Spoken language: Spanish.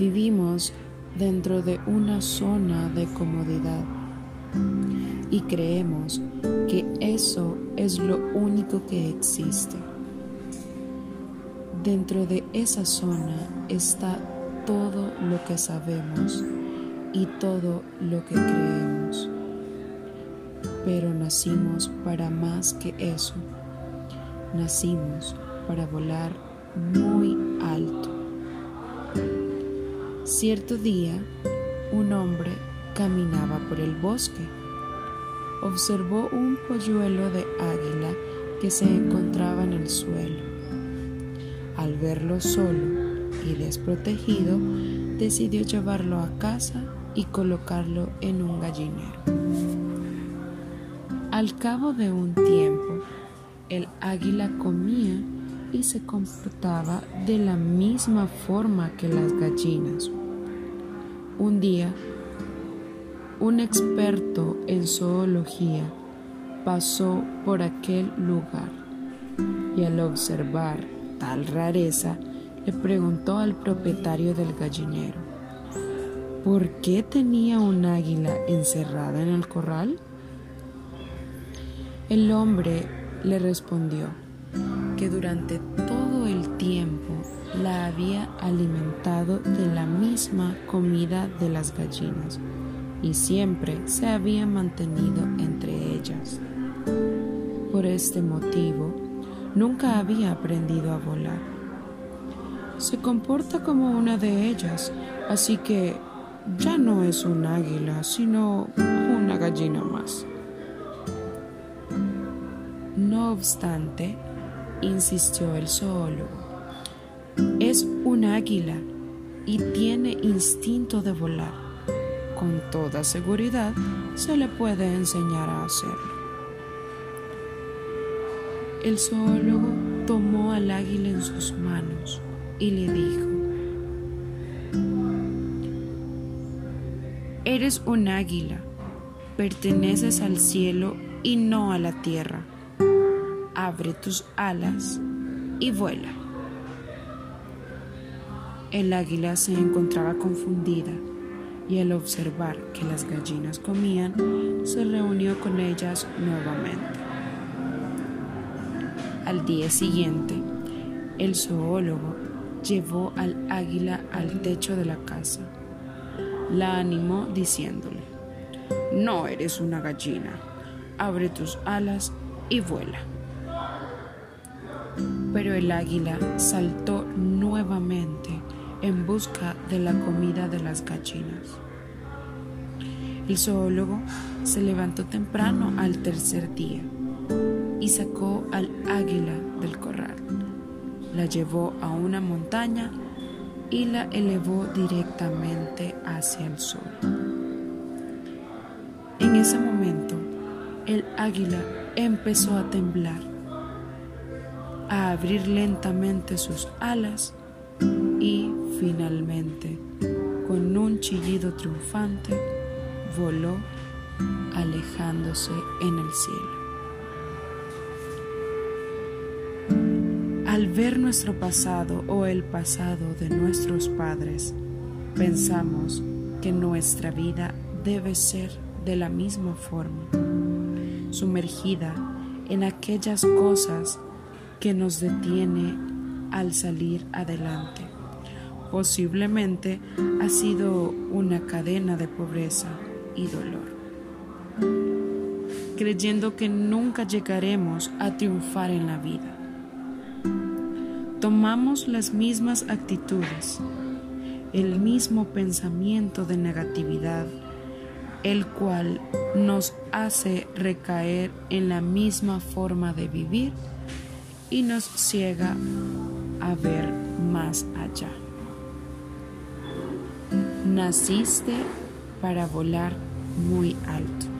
Vivimos dentro de una zona de comodidad y creemos que eso es lo único que existe. Dentro de esa zona está todo lo que sabemos y todo lo que creemos. Pero nacimos para más que eso. Nacimos para volar muy alto. Cierto día, un hombre caminaba por el bosque. Observó un polluelo de águila que se encontraba en el suelo. Al verlo solo y desprotegido, decidió llevarlo a casa y colocarlo en un gallinero. Al cabo de un tiempo, el águila comía y se comportaba de la misma forma que las gallinas. Un día, un experto en zoología pasó por aquel lugar y al observar tal rareza le preguntó al propietario del gallinero, ¿por qué tenía un águila encerrada en el corral? El hombre le respondió que durante todo el tiempo la había alimentado de la misma comida de las gallinas y siempre se había mantenido entre ellas. Por este motivo, nunca había aprendido a volar. Se comporta como una de ellas, así que ya no es un águila, sino una gallina más. No obstante, insistió el zoólogo, es un águila y tiene instinto de volar. Con toda seguridad se le puede enseñar a hacerlo. El zoólogo tomó al águila en sus manos y le dijo, Eres un águila, perteneces al cielo y no a la tierra. Abre tus alas y vuela. El águila se encontraba confundida y al observar que las gallinas comían, se reunió con ellas nuevamente. Al día siguiente, el zoólogo llevó al águila al techo de la casa. La animó diciéndole, no eres una gallina, abre tus alas y vuela. Pero el águila saltó nuevamente en busca de la comida de las gallinas. El zoólogo se levantó temprano al tercer día y sacó al águila del corral. La llevó a una montaña y la elevó directamente hacia el sol. En ese momento, el águila empezó a temblar, a abrir lentamente sus alas y finalmente, con un chillido triunfante, voló alejándose en el cielo. Al ver nuestro pasado o el pasado de nuestros padres, pensamos que nuestra vida debe ser de la misma forma, sumergida en aquellas cosas que nos detiene al salir adelante. Posiblemente ha sido una cadena de pobreza y dolor, creyendo que nunca llegaremos a triunfar en la vida. Tomamos las mismas actitudes, el mismo pensamiento de negatividad, el cual nos hace recaer en la misma forma de vivir y nos ciega a ver más allá. Naciste para volar muy alto.